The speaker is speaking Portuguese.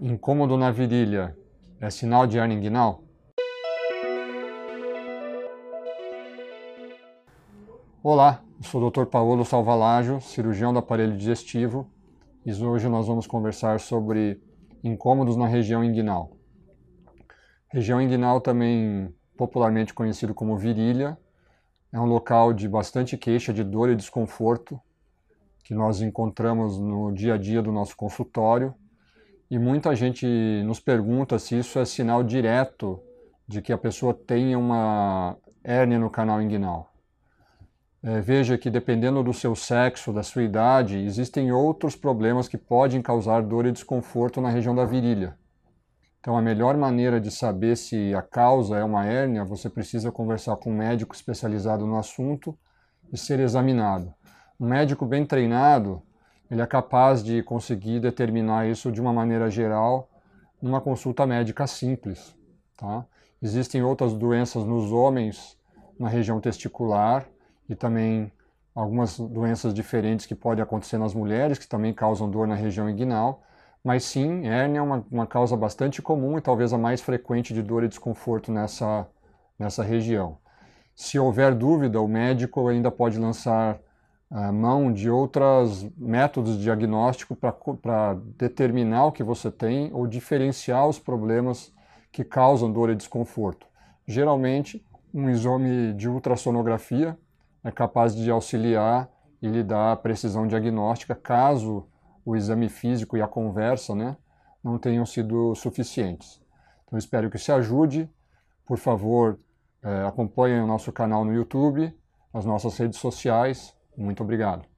Incômodo na virilha é sinal de hernia inguinal? Olá, sou o Dr. Paulo Salvalajo, cirurgião do aparelho digestivo, e hoje nós vamos conversar sobre incômodos na região inguinal. Região inguinal, também popularmente conhecido como virilha, é um local de bastante queixa de dor e desconforto que nós encontramos no dia a dia do nosso consultório e muita gente nos pergunta se isso é sinal direto de que a pessoa tenha uma hérnia no canal inguinal. É, veja que dependendo do seu sexo, da sua idade, existem outros problemas que podem causar dor e desconforto na região da virilha. Então, a melhor maneira de saber se a causa é uma hérnia, você precisa conversar com um médico especializado no assunto e ser examinado. Um médico bem treinado ele é capaz de conseguir determinar isso de uma maneira geral numa consulta médica simples. Tá? Existem outras doenças nos homens na região testicular e também algumas doenças diferentes que podem acontecer nas mulheres, que também causam dor na região inguinal, mas sim, hérnia é uma, uma causa bastante comum e talvez a mais frequente de dor e desconforto nessa, nessa região. Se houver dúvida, o médico ainda pode lançar a mão de outros métodos de diagnóstico para determinar o que você tem ou diferenciar os problemas que causam dor e desconforto. Geralmente, um exame de ultrassonografia é capaz de auxiliar e lhe dar precisão diagnóstica caso o exame físico e a conversa né, não tenham sido suficientes. Então, espero que isso ajude. Por favor, é, acompanhem o nosso canal no YouTube, as nossas redes sociais muito obrigado.